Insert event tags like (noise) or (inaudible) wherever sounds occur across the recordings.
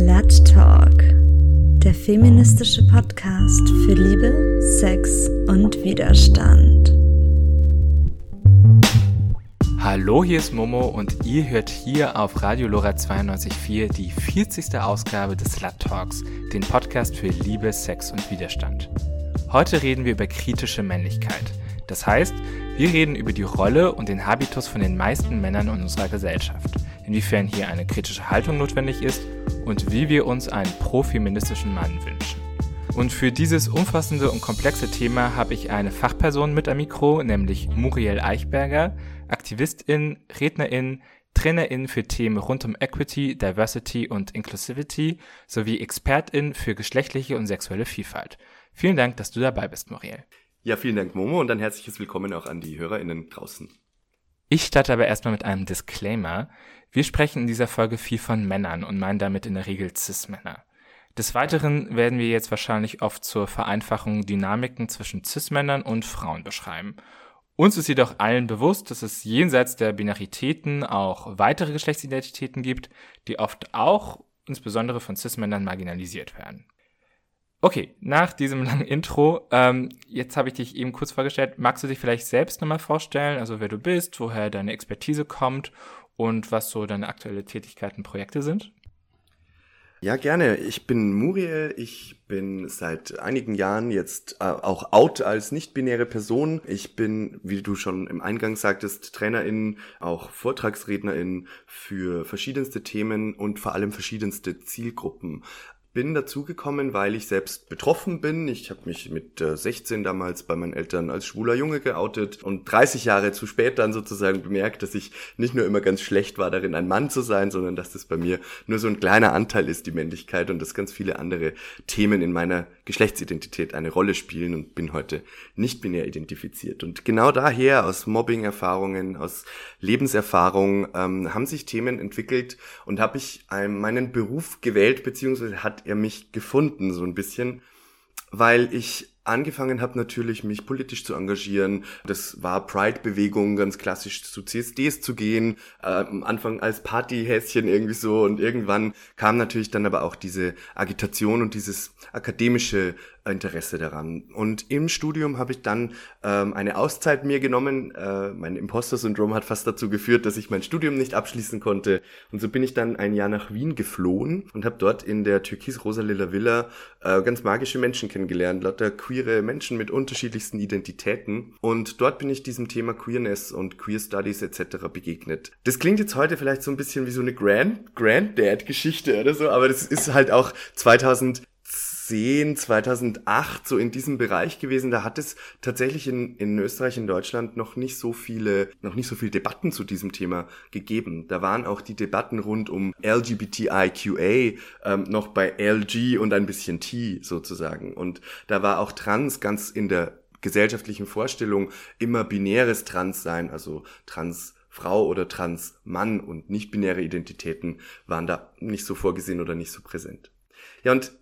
Slut Talk, der feministische Podcast für Liebe, Sex und Widerstand. Hallo, hier ist Momo und ihr hört hier auf Radio Lora 92.4 die 40. Ausgabe des Slut Talks, den Podcast für Liebe, Sex und Widerstand. Heute reden wir über kritische Männlichkeit. Das heißt, wir reden über die Rolle und den Habitus von den meisten Männern in unserer Gesellschaft, inwiefern hier eine kritische Haltung notwendig ist und wie wir uns einen profeministischen Mann wünschen. Und für dieses umfassende und komplexe Thema habe ich eine Fachperson mit am Mikro, nämlich Muriel Eichberger, Aktivistin, Rednerin, Trainerin für Themen rund um Equity, Diversity und Inclusivity sowie Expertin für geschlechtliche und sexuelle Vielfalt. Vielen Dank, dass du dabei bist, Muriel. Ja, vielen Dank, Momo, und dann herzliches Willkommen auch an die HörerInnen draußen. Ich starte aber erstmal mit einem Disclaimer. Wir sprechen in dieser Folge viel von Männern und meinen damit in der Regel Cis-Männer. Des Weiteren werden wir jetzt wahrscheinlich oft zur Vereinfachung Dynamiken zwischen Cis-Männern und Frauen beschreiben. Uns ist jedoch allen bewusst, dass es jenseits der Binaritäten auch weitere Geschlechtsidentitäten gibt, die oft auch insbesondere von Cis-Männern marginalisiert werden. Okay, nach diesem (laughs) langen Intro, ähm, jetzt habe ich dich eben kurz vorgestellt. Magst du dich vielleicht selbst nochmal vorstellen, also wer du bist, woher deine Expertise kommt und was so deine aktuelle Tätigkeiten, Projekte sind? Ja, gerne. Ich bin Muriel. Ich bin seit einigen Jahren jetzt äh, auch out als nicht-binäre Person. Ich bin, wie du schon im Eingang sagtest, Trainerin, auch Vortragsrednerin für verschiedenste Themen und vor allem verschiedenste Zielgruppen bin dazugekommen, weil ich selbst betroffen bin. Ich habe mich mit äh, 16 damals bei meinen Eltern als schwuler Junge geoutet und 30 Jahre zu spät dann sozusagen bemerkt, dass ich nicht nur immer ganz schlecht war darin, ein Mann zu sein, sondern dass das bei mir nur so ein kleiner Anteil ist, die Männlichkeit und dass ganz viele andere Themen in meiner Geschlechtsidentität eine Rolle spielen und bin heute nicht binär identifiziert. Und genau daher, aus Mobbing-Erfahrungen, aus Lebenserfahrung, ähm, haben sich Themen entwickelt und habe ich ähm, meinen Beruf gewählt, beziehungsweise hat er mich gefunden, so ein bisschen, weil ich angefangen habe natürlich mich politisch zu engagieren. Das war Pride-Bewegung, ganz klassisch zu CSDs zu gehen, äh, am Anfang als Partyhäschen irgendwie so und irgendwann kam natürlich dann aber auch diese Agitation und dieses akademische Interesse daran. Und im Studium habe ich dann ähm, eine Auszeit mir genommen. Äh, mein Imposter-Syndrom hat fast dazu geführt, dass ich mein Studium nicht abschließen konnte. Und so bin ich dann ein Jahr nach Wien geflohen und habe dort in der türkis-rosa-lila Villa äh, ganz magische Menschen kennengelernt, lauter queere Menschen mit unterschiedlichsten Identitäten. Und dort bin ich diesem Thema Queerness und Queer Studies etc. begegnet. Das klingt jetzt heute vielleicht so ein bisschen wie so eine Grand Granddad-Geschichte oder so, aber das ist halt auch 2000 2010, 2008 so in diesem Bereich gewesen. Da hat es tatsächlich in, in Österreich, in Deutschland noch nicht so viele, noch nicht so viele Debatten zu diesem Thema gegeben. Da waren auch die Debatten rund um LGBTIQA ähm, noch bei LG und ein bisschen T sozusagen. Und da war auch Trans ganz in der gesellschaftlichen Vorstellung immer binäres Transsein, also Trans Frau oder Trans-Mann und nicht-binäre Identitäten waren da nicht so vorgesehen oder nicht so präsent. Ja, und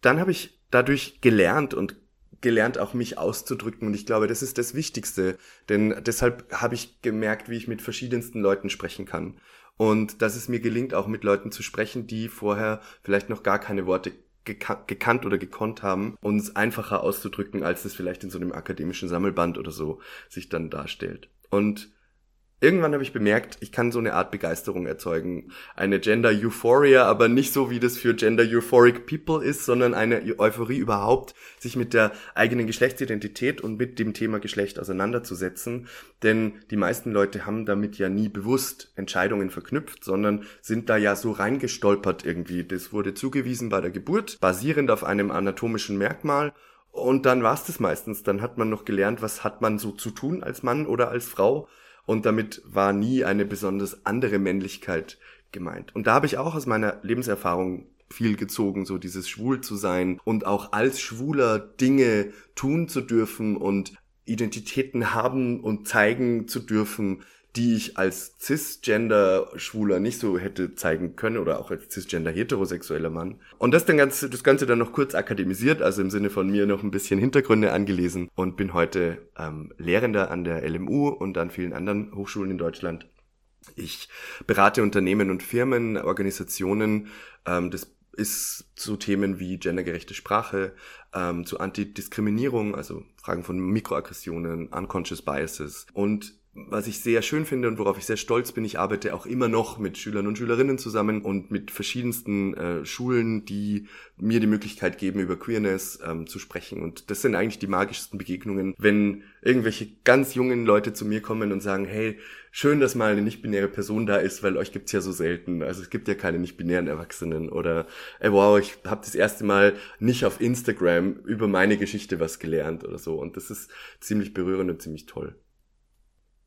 dann habe ich dadurch gelernt und gelernt, auch mich auszudrücken. Und ich glaube, das ist das Wichtigste. Denn deshalb habe ich gemerkt, wie ich mit verschiedensten Leuten sprechen kann. Und dass es mir gelingt, auch mit Leuten zu sprechen, die vorher vielleicht noch gar keine Worte gekannt oder gekonnt haben, uns einfacher auszudrücken, als es vielleicht in so einem akademischen Sammelband oder so sich dann darstellt. Und Irgendwann habe ich bemerkt, ich kann so eine Art Begeisterung erzeugen. Eine Gender Euphoria, aber nicht so, wie das für Gender Euphoric People ist, sondern eine Euphorie überhaupt, sich mit der eigenen Geschlechtsidentität und mit dem Thema Geschlecht auseinanderzusetzen. Denn die meisten Leute haben damit ja nie bewusst Entscheidungen verknüpft, sondern sind da ja so reingestolpert irgendwie. Das wurde zugewiesen bei der Geburt, basierend auf einem anatomischen Merkmal. Und dann war es das meistens. Dann hat man noch gelernt, was hat man so zu tun als Mann oder als Frau und damit war nie eine besonders andere Männlichkeit gemeint. Und da habe ich auch aus meiner Lebenserfahrung viel gezogen, so dieses Schwul zu sein und auch als Schwuler Dinge tun zu dürfen und Identitäten haben und zeigen zu dürfen, die ich als cisgender-Schwuler nicht so hätte zeigen können oder auch als cisgender-heterosexueller Mann. Und das, dann ganz, das Ganze dann noch kurz akademisiert, also im Sinne von mir noch ein bisschen Hintergründe angelesen und bin heute ähm, Lehrender an der LMU und an vielen anderen Hochschulen in Deutschland. Ich berate Unternehmen und Firmen, Organisationen. Ähm, das ist zu Themen wie gendergerechte Sprache, ähm, zu Antidiskriminierung, also Fragen von Mikroaggressionen, Unconscious Biases und was ich sehr schön finde und worauf ich sehr stolz bin, ich arbeite auch immer noch mit Schülern und Schülerinnen zusammen und mit verschiedensten äh, Schulen, die mir die Möglichkeit geben, über Queerness ähm, zu sprechen. Und das sind eigentlich die magischsten Begegnungen, wenn irgendwelche ganz jungen Leute zu mir kommen und sagen, hey, schön, dass mal eine nicht-binäre Person da ist, weil euch gibt's ja so selten. Also es gibt ja keine nicht-binären Erwachsenen. Oder, ey, wow, ich habe das erste Mal nicht auf Instagram über meine Geschichte was gelernt oder so. Und das ist ziemlich berührend und ziemlich toll.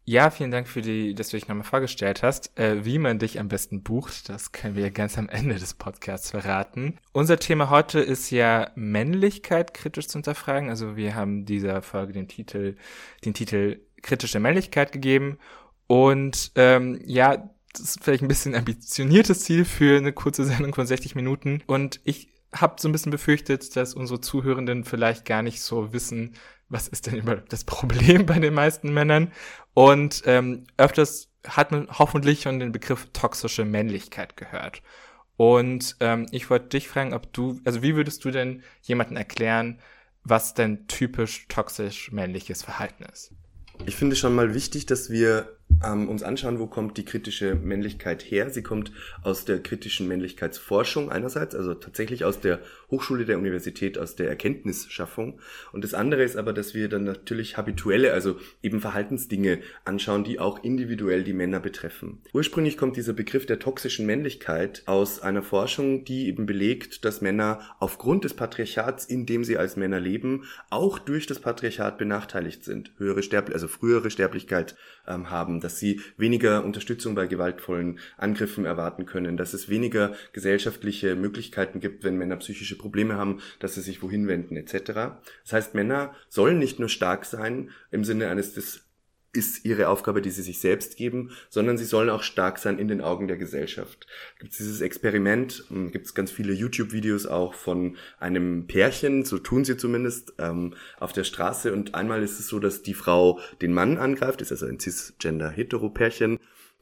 Ja, vielen Dank für die, dass du dich nochmal vorgestellt hast. Äh, wie man dich am besten bucht, das können wir ganz am Ende des Podcasts verraten. Unser Thema heute ist ja Männlichkeit kritisch zu hinterfragen. Also wir haben dieser Folge den Titel, den Titel kritische Männlichkeit gegeben. Und ähm, ja, das ist vielleicht ein bisschen ambitioniertes Ziel für eine kurze Sendung von 60 Minuten. Und ich habe so ein bisschen befürchtet, dass unsere Zuhörenden vielleicht gar nicht so wissen, was ist denn überhaupt das Problem bei den meisten Männern? Und ähm, öfters hat man hoffentlich schon den Begriff toxische Männlichkeit gehört. Und ähm, ich wollte dich fragen, ob du, also wie würdest du denn jemanden erklären, was denn typisch toxisch männliches Verhalten ist? Ich finde schon mal wichtig, dass wir ähm, uns anschauen, wo kommt die kritische Männlichkeit her. Sie kommt aus der kritischen Männlichkeitsforschung einerseits, also tatsächlich aus der Hochschule der Universität, aus der Erkenntnisschaffung. Und das andere ist aber, dass wir dann natürlich habituelle, also eben Verhaltensdinge anschauen, die auch individuell die Männer betreffen. Ursprünglich kommt dieser Begriff der toxischen Männlichkeit aus einer Forschung, die eben belegt, dass Männer aufgrund des Patriarchats, in dem sie als Männer leben, auch durch das Patriarchat benachteiligt sind. Höhere Sterblichkeit, also frühere Sterblichkeit ähm, haben, dass sie weniger Unterstützung bei gewaltvollen Angriffen erwarten können, dass es weniger gesellschaftliche Möglichkeiten gibt, wenn Männer psychische Probleme haben, dass sie sich wohin wenden etc. Das heißt, Männer sollen nicht nur stark sein im Sinne eines des ist ihre Aufgabe, die sie sich selbst geben, sondern sie sollen auch stark sein in den Augen der Gesellschaft. Gibt dieses Experiment, hm, gibt es ganz viele YouTube-Videos auch von einem Pärchen, so tun sie zumindest, ähm, auf der Straße und einmal ist es so, dass die Frau den Mann angreift, ist also ein cisgender-hetero-Pärchen,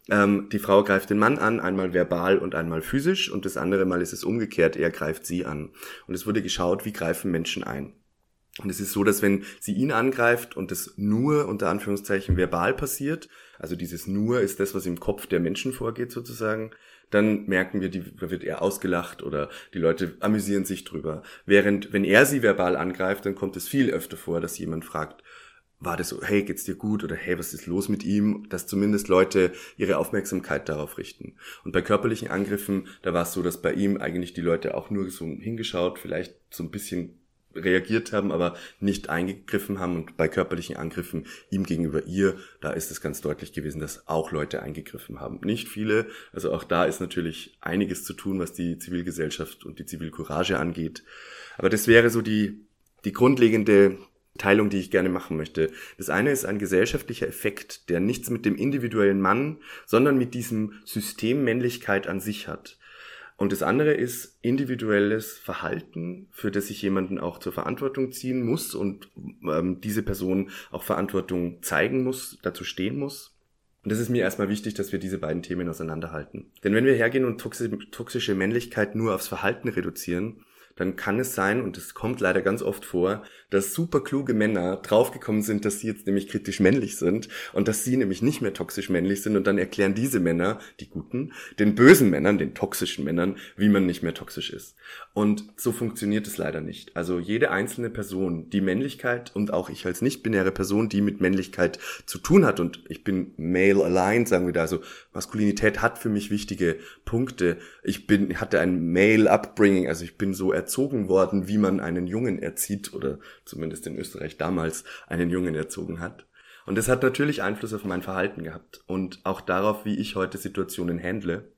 ähm, die Frau greift den Mann an, einmal verbal und einmal physisch und das andere Mal ist es umgekehrt, er greift sie an. Und es wurde geschaut, wie greifen Menschen ein. Und es ist so, dass wenn sie ihn angreift und das nur unter Anführungszeichen verbal passiert, also dieses nur ist das, was im Kopf der Menschen vorgeht sozusagen, dann merken wir, die, da wird er ausgelacht oder die Leute amüsieren sich drüber. Während, wenn er sie verbal angreift, dann kommt es viel öfter vor, dass jemand fragt, war das so, hey, geht's dir gut oder hey, was ist los mit ihm, dass zumindest Leute ihre Aufmerksamkeit darauf richten. Und bei körperlichen Angriffen, da war es so, dass bei ihm eigentlich die Leute auch nur so hingeschaut, vielleicht so ein bisschen reagiert haben, aber nicht eingegriffen haben und bei körperlichen Angriffen ihm gegenüber ihr, da ist es ganz deutlich gewesen, dass auch Leute eingegriffen haben. Nicht viele, also auch da ist natürlich einiges zu tun, was die Zivilgesellschaft und die Zivilcourage angeht. Aber das wäre so die, die grundlegende Teilung, die ich gerne machen möchte. Das eine ist ein gesellschaftlicher Effekt, der nichts mit dem individuellen Mann, sondern mit diesem System Männlichkeit an sich hat. Und das andere ist individuelles Verhalten, für das sich jemanden auch zur Verantwortung ziehen muss und ähm, diese Person auch Verantwortung zeigen muss, dazu stehen muss. Und das ist mir erstmal wichtig, dass wir diese beiden Themen auseinanderhalten. Denn wenn wir hergehen und toxische Männlichkeit nur aufs Verhalten reduzieren, dann kann es sein, und es kommt leider ganz oft vor, dass super kluge Männer draufgekommen sind, dass sie jetzt nämlich kritisch männlich sind und dass sie nämlich nicht mehr toxisch männlich sind und dann erklären diese Männer, die guten, den bösen Männern, den toxischen Männern, wie man nicht mehr toxisch ist. Und so funktioniert es leider nicht. Also jede einzelne Person, die Männlichkeit und auch ich als nicht-binäre Person, die mit Männlichkeit zu tun hat und ich bin male aligned, sagen wir da, also Maskulinität hat für mich wichtige Punkte. Ich bin, hatte ein male upbringing, also ich bin so erzogen worden, wie man einen Jungen erzieht oder zumindest in Österreich damals einen Jungen erzogen hat. Und das hat natürlich Einfluss auf mein Verhalten gehabt und auch darauf, wie ich heute Situationen handle.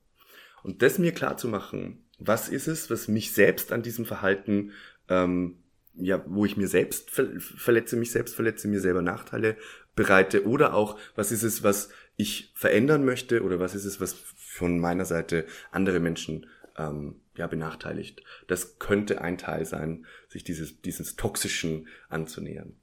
Und das mir klar zu machen, was ist es, was mich selbst an diesem Verhalten, ähm, ja, wo ich mir selbst verletze, mich selbst verletze, mir selber Nachteile bereite oder auch, was ist es, was ich verändern möchte oder was ist es, was von meiner Seite andere Menschen ähm, ja, benachteiligt. Das könnte ein Teil sein, sich dieses, dieses Toxischen anzunähern.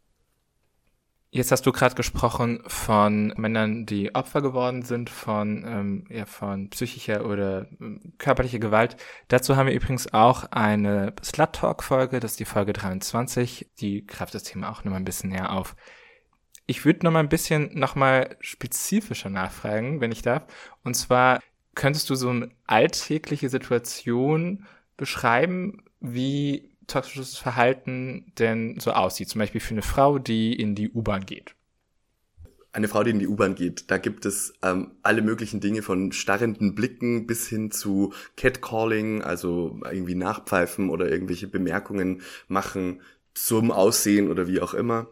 Jetzt hast du gerade gesprochen von Männern, die Opfer geworden sind von, ähm, ja, von psychischer oder ähm, körperlicher Gewalt. Dazu haben wir übrigens auch eine Slut Talk Folge, das ist die Folge 23. Die greift das Thema auch nochmal ein bisschen näher auf. Ich würde nochmal ein bisschen nochmal spezifischer nachfragen, wenn ich darf. Und zwar könntest du so eine alltägliche Situation beschreiben, wie toxisches Verhalten denn so aussieht. Zum Beispiel für eine Frau, die in die U-Bahn geht. Eine Frau, die in die U-Bahn geht, da gibt es ähm, alle möglichen Dinge von starrenden Blicken bis hin zu Catcalling, also irgendwie nachpfeifen oder irgendwelche Bemerkungen machen zum Aussehen oder wie auch immer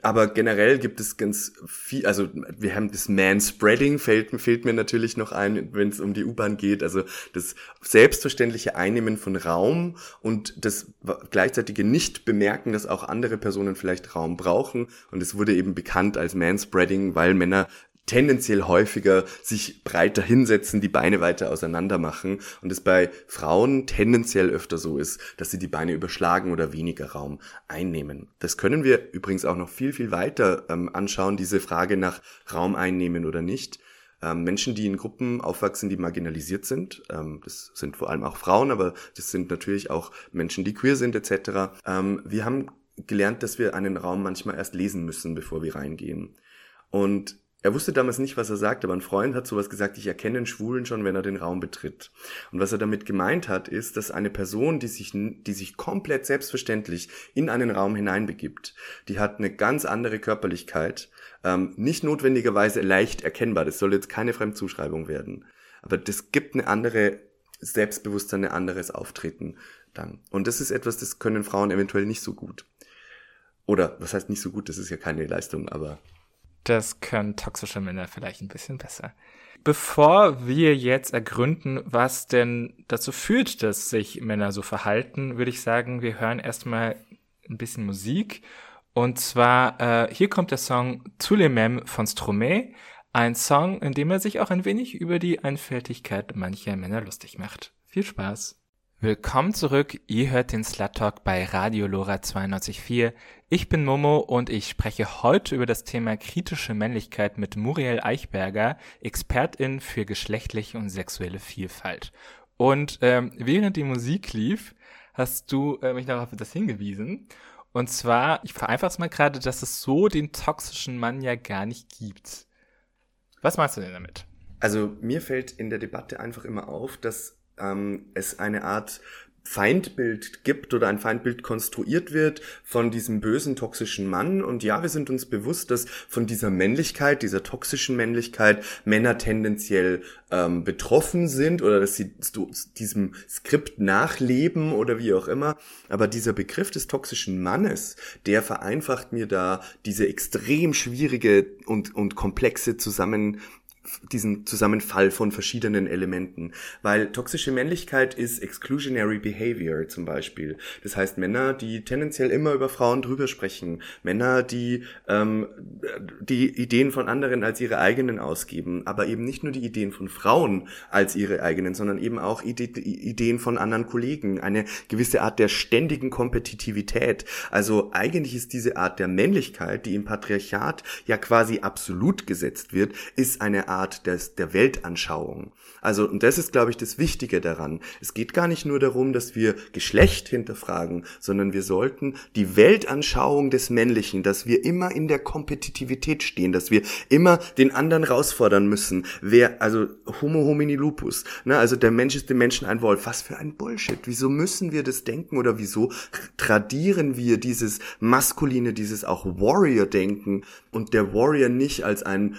aber generell gibt es ganz viel, also wir haben das Manspreading, fällt, fehlt mir natürlich noch ein, wenn es um die U-Bahn geht, also das selbstverständliche Einnehmen von Raum und das gleichzeitige Nicht-Bemerken, dass auch andere Personen vielleicht Raum brauchen. Und es wurde eben bekannt als Manspreading, weil Männer tendenziell häufiger sich breiter hinsetzen, die Beine weiter auseinander machen und es bei Frauen tendenziell öfter so ist, dass sie die Beine überschlagen oder weniger Raum einnehmen. Das können wir übrigens auch noch viel, viel weiter ähm, anschauen, diese Frage nach Raum einnehmen oder nicht. Ähm, Menschen, die in Gruppen aufwachsen, die marginalisiert sind, ähm, das sind vor allem auch Frauen, aber das sind natürlich auch Menschen, die queer sind etc. Ähm, wir haben gelernt, dass wir einen Raum manchmal erst lesen müssen, bevor wir reingehen. Und er wusste damals nicht, was er sagt, aber ein Freund hat sowas gesagt, ich erkenne einen Schwulen schon, wenn er den Raum betritt. Und was er damit gemeint hat, ist, dass eine Person, die sich, die sich komplett selbstverständlich in einen Raum hineinbegibt, die hat eine ganz andere Körperlichkeit, ähm, nicht notwendigerweise leicht erkennbar, das soll jetzt keine Fremdzuschreibung werden, aber das gibt eine andere Selbstbewusstsein, ein anderes Auftreten dann. Und das ist etwas, das können Frauen eventuell nicht so gut. Oder, was heißt nicht so gut, das ist ja keine Leistung, aber das können toxische Männer vielleicht ein bisschen besser. Bevor wir jetzt ergründen, was denn dazu führt, dass sich Männer so verhalten, würde ich sagen, wir hören erstmal ein bisschen Musik. Und zwar, äh, hier kommt der Song Tous les Mêmes von Stromae. Ein Song, in dem er sich auch ein wenig über die Einfältigkeit mancher Männer lustig macht. Viel Spaß! Willkommen zurück, ihr hört den Slut Talk bei Radio Lora 92.4. Ich bin Momo und ich spreche heute über das Thema kritische Männlichkeit mit Muriel Eichberger, Expertin für geschlechtliche und sexuelle Vielfalt. Und ähm, während die Musik lief, hast du äh, mich darauf das hingewiesen. Und zwar, ich vereinfache es mal gerade, dass es so den toxischen Mann ja gar nicht gibt. Was meinst du denn damit? Also mir fällt in der Debatte einfach immer auf, dass ähm, es eine Art Feindbild gibt oder ein Feindbild konstruiert wird von diesem bösen, toxischen Mann. Und ja, wir sind uns bewusst, dass von dieser Männlichkeit, dieser toxischen Männlichkeit Männer tendenziell ähm, betroffen sind oder dass sie diesem Skript nachleben oder wie auch immer. Aber dieser Begriff des toxischen Mannes, der vereinfacht mir da diese extrem schwierige und, und komplexe Zusammen diesen Zusammenfall von verschiedenen Elementen. Weil toxische Männlichkeit ist exclusionary behavior zum Beispiel. Das heißt Männer, die tendenziell immer über Frauen drüber sprechen. Männer, die ähm, die Ideen von anderen als ihre eigenen ausgeben. Aber eben nicht nur die Ideen von Frauen als ihre eigenen, sondern eben auch Ide Ideen von anderen Kollegen. Eine gewisse Art der ständigen Kompetitivität. Also eigentlich ist diese Art der Männlichkeit, die im Patriarchat ja quasi absolut gesetzt wird, ist eine Art des, der Weltanschauung. Also, und das ist, glaube ich, das Wichtige daran. Es geht gar nicht nur darum, dass wir Geschlecht hinterfragen, sondern wir sollten die Weltanschauung des Männlichen, dass wir immer in der Kompetitivität stehen, dass wir immer den anderen herausfordern müssen. Wer, also Homo homini lupus, ne, also der Mensch ist dem Menschen ein Wolf. Was für ein Bullshit. Wieso müssen wir das denken oder wieso tradieren wir dieses maskuline, dieses auch Warrior-Denken und der Warrior nicht als ein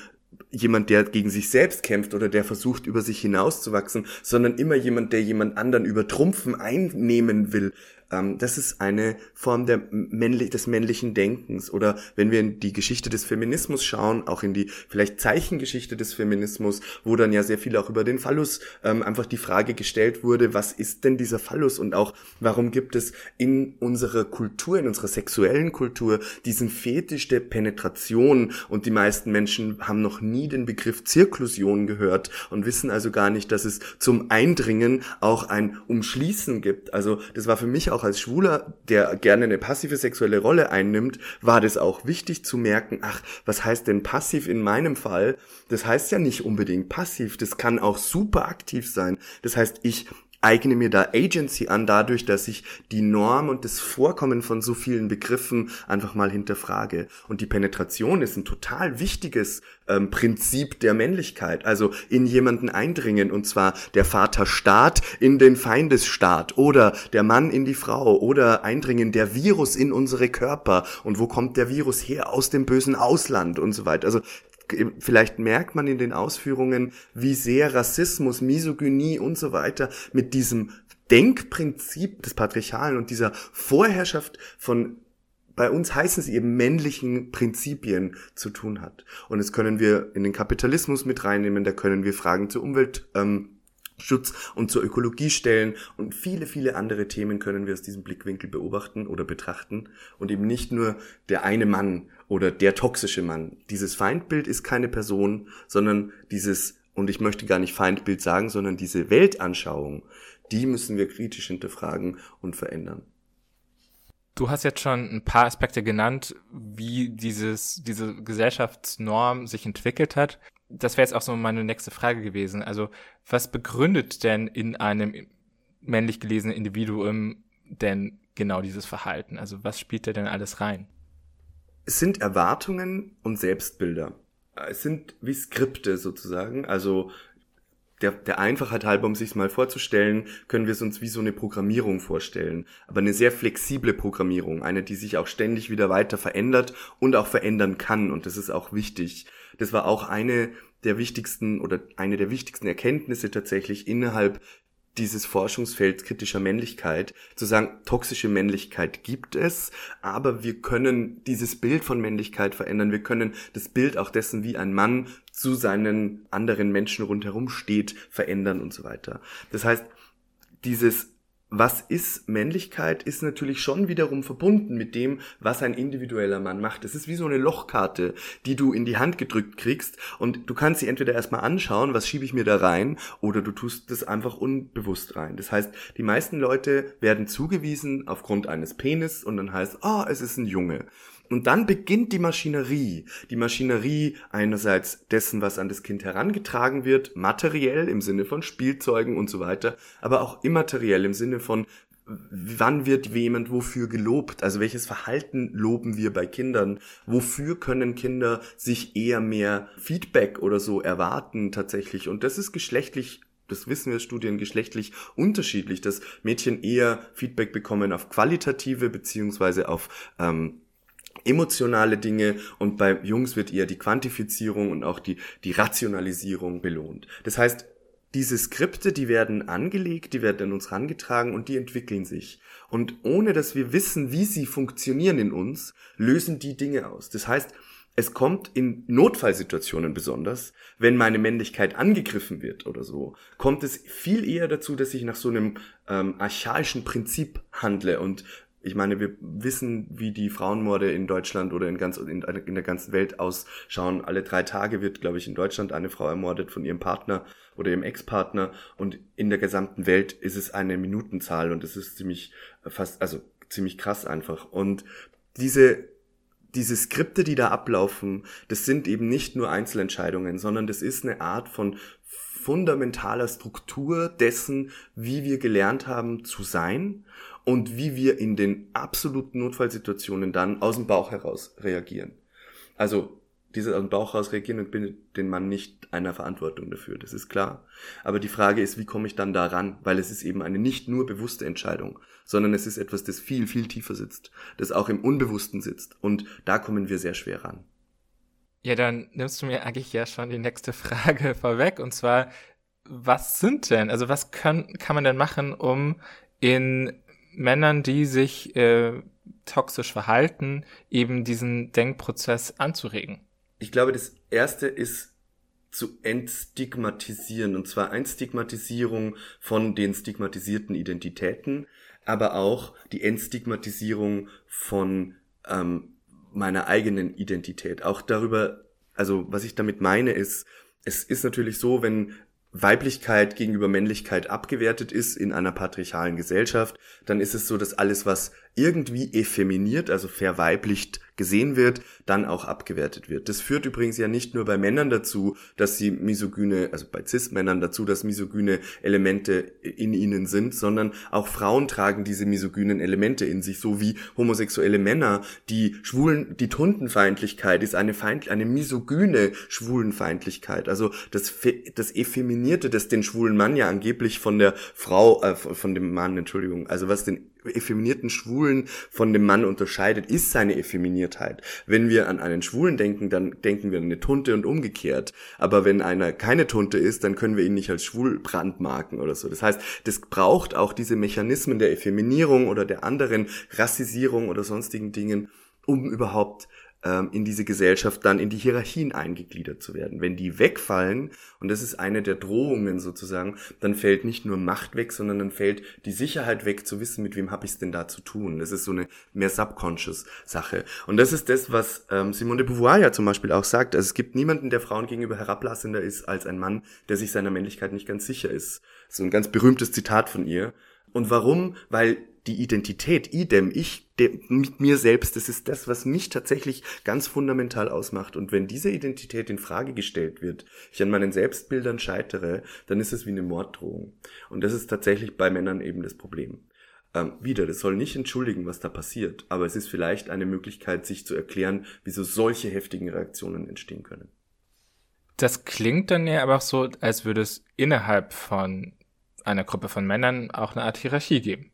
jemand, der gegen sich selbst kämpft oder der versucht, über sich hinauszuwachsen, sondern immer jemand, der jemand anderen übertrumpfen, einnehmen will. Ähm, das ist eine Form der männlich, des männlichen Denkens. Oder wenn wir in die Geschichte des Feminismus schauen, auch in die vielleicht Zeichengeschichte des Feminismus, wo dann ja sehr viel auch über den Phallus ähm, einfach die Frage gestellt wurde, was ist denn dieser Phallus und auch warum gibt es in unserer Kultur, in unserer sexuellen Kultur diesen Fetisch der Penetration und die meisten Menschen haben noch nie den Begriff Zirklusion gehört und wissen also gar nicht, dass es zum Eindringen auch ein Umschließen gibt. Also das war für mich auch auch als Schwuler, der gerne eine passive sexuelle Rolle einnimmt, war das auch wichtig zu merken, ach, was heißt denn passiv in meinem Fall? Das heißt ja nicht unbedingt passiv, das kann auch super aktiv sein. Das heißt, ich eigne mir da Agency an, dadurch, dass ich die Norm und das Vorkommen von so vielen Begriffen einfach mal hinterfrage. Und die Penetration ist ein total wichtiges ähm, Prinzip der Männlichkeit. Also in jemanden eindringen, und zwar der Vaterstaat in den Feindesstaat oder der Mann in die Frau oder eindringen der Virus in unsere Körper. Und wo kommt der Virus her? Aus dem bösen Ausland und so weiter. Also vielleicht merkt man in den Ausführungen, wie sehr Rassismus, Misogynie und so weiter mit diesem Denkprinzip des Patriarchalen und dieser Vorherrschaft von bei uns heißen sie eben männlichen Prinzipien zu tun hat. Und das können wir in den Kapitalismus mit reinnehmen, da können wir Fragen zur Umwelt ähm, Schutz und zur Ökologie stellen und viele, viele andere Themen können wir aus diesem Blickwinkel beobachten oder betrachten und eben nicht nur der eine Mann oder der toxische Mann. Dieses Feindbild ist keine Person, sondern dieses, und ich möchte gar nicht Feindbild sagen, sondern diese Weltanschauung, die müssen wir kritisch hinterfragen und verändern. Du hast jetzt schon ein paar Aspekte genannt, wie dieses, diese Gesellschaftsnorm sich entwickelt hat das wäre jetzt auch so meine nächste Frage gewesen. Also, was begründet denn in einem männlich gelesenen Individuum denn genau dieses Verhalten? Also, was spielt da denn alles rein? Es sind Erwartungen und Selbstbilder. Es sind wie Skripte sozusagen. Also, der, der Einfachheit halber, um sich mal vorzustellen, können wir es uns wie so eine Programmierung vorstellen. Aber eine sehr flexible Programmierung. Eine, die sich auch ständig wieder weiter verändert und auch verändern kann. Und das ist auch wichtig. Das war auch eine der wichtigsten oder eine der wichtigsten Erkenntnisse tatsächlich innerhalb dieses Forschungsfelds kritischer Männlichkeit, zu sagen, toxische Männlichkeit gibt es, aber wir können dieses Bild von Männlichkeit verändern, wir können das Bild auch dessen, wie ein Mann zu seinen anderen Menschen rundherum steht, verändern und so weiter. Das heißt, dieses was ist Männlichkeit, ist natürlich schon wiederum verbunden mit dem, was ein individueller Mann macht. Es ist wie so eine Lochkarte, die du in die Hand gedrückt kriegst und du kannst sie entweder erstmal anschauen, was schiebe ich mir da rein, oder du tust das einfach unbewusst rein. Das heißt, die meisten Leute werden zugewiesen aufgrund eines Penis und dann heißt, oh, es ist ein Junge. Und dann beginnt die Maschinerie. Die Maschinerie einerseits dessen, was an das Kind herangetragen wird, materiell im Sinne von Spielzeugen und so weiter, aber auch immateriell im Sinne von, wann wird jemand wofür gelobt? Also welches Verhalten loben wir bei Kindern? Wofür können Kinder sich eher mehr Feedback oder so erwarten tatsächlich? Und das ist geschlechtlich das wissen wir Studien geschlechtlich unterschiedlich, dass Mädchen eher Feedback bekommen auf qualitative beziehungsweise auf ähm, emotionale Dinge und bei Jungs wird eher die Quantifizierung und auch die, die Rationalisierung belohnt. Das heißt, diese Skripte, die werden angelegt, die werden an uns herangetragen und die entwickeln sich. Und ohne dass wir wissen, wie sie funktionieren in uns, lösen die Dinge aus. Das heißt, es kommt in Notfallsituationen besonders, wenn meine Männlichkeit angegriffen wird oder so, kommt es viel eher dazu, dass ich nach so einem ähm, archaischen Prinzip handle und ich meine, wir wissen, wie die Frauenmorde in Deutschland oder in, ganz, in, in der ganzen Welt ausschauen. Alle drei Tage wird, glaube ich, in Deutschland eine Frau ermordet von ihrem Partner oder ihrem Ex-Partner. Und in der gesamten Welt ist es eine Minutenzahl und es ist ziemlich äh, fast, also ziemlich krass einfach. Und diese diese Skripte, die da ablaufen, das sind eben nicht nur Einzelentscheidungen, sondern das ist eine Art von fundamentaler Struktur dessen, wie wir gelernt haben zu sein und wie wir in den absoluten Notfallsituationen dann aus dem Bauch heraus reagieren. Also dieses aus dem Bauch heraus reagieren und bin den Mann nicht einer Verantwortung dafür, das ist klar. Aber die Frage ist, wie komme ich dann da ran? Weil es ist eben eine nicht nur bewusste Entscheidung, sondern es ist etwas, das viel, viel tiefer sitzt, das auch im Unbewussten sitzt. Und da kommen wir sehr schwer ran. Ja, dann nimmst du mir eigentlich ja schon die nächste (laughs) Frage vorweg. Und zwar, was sind denn, also was kann, kann man denn machen, um in Männern, die sich äh, toxisch verhalten, eben diesen Denkprozess anzuregen? Ich glaube, das erste ist zu entstigmatisieren, und zwar Entstigmatisierung von den stigmatisierten Identitäten, aber auch die Entstigmatisierung von ähm, meiner eigenen Identität. Auch darüber, also was ich damit meine ist, es ist natürlich so, wenn Weiblichkeit gegenüber Männlichkeit abgewertet ist in einer patriarchalen Gesellschaft, dann ist es so, dass alles, was irgendwie effeminiert, also verweiblicht gesehen wird, dann auch abgewertet wird. Das führt übrigens ja nicht nur bei Männern dazu, dass sie misogyne, also bei Cis-Männern dazu, dass misogyne Elemente in ihnen sind, sondern auch Frauen tragen diese misogynen Elemente in sich, so wie homosexuelle Männer. Die schwulen, die Tundenfeindlichkeit ist eine Feind, eine misogyne Schwulenfeindlichkeit. Also das, das Effeminierte, das den schwulen Mann ja angeblich von der Frau, äh, von dem Mann, Entschuldigung, also was den effeminierten Schwulen von dem Mann unterscheidet, ist seine Effeminiertheit. Wenn wir an einen Schwulen denken, dann denken wir an eine Tunte und umgekehrt. Aber wenn einer keine Tunte ist, dann können wir ihn nicht als schwul brandmarken oder so. Das heißt, das braucht auch diese Mechanismen der Effeminierung oder der anderen Rassisierung oder sonstigen Dingen, um überhaupt ähm, in diese Gesellschaft dann in die Hierarchien eingegliedert zu werden. Wenn die wegfallen, und das ist eine der Drohungen sozusagen, dann fällt nicht nur Macht weg, sondern dann fällt die Sicherheit weg, zu wissen, mit wem habe ich es denn da zu tun. Das ist so eine mehr subconscious Sache. Und das ist das, was ähm, Simone de Beauvoir ja zum Beispiel auch sagt. Also es gibt niemanden, der Frauen gegenüber herablassender ist als ein Mann, der sich seiner Männlichkeit nicht ganz sicher ist. So ein ganz berühmtes Zitat von ihr. Und warum? Weil die Identität, idem, ich mit mir selbst, das ist das, was mich tatsächlich ganz fundamental ausmacht. Und wenn diese Identität in Frage gestellt wird, ich an meinen Selbstbildern scheitere, dann ist es wie eine Morddrohung. Und das ist tatsächlich bei Männern eben das Problem. Ähm, wieder, das soll nicht entschuldigen, was da passiert, aber es ist vielleicht eine Möglichkeit, sich zu erklären, wieso solche heftigen Reaktionen entstehen können. Das klingt dann ja aber auch so, als würde es innerhalb von einer Gruppe von Männern auch eine Art Hierarchie geben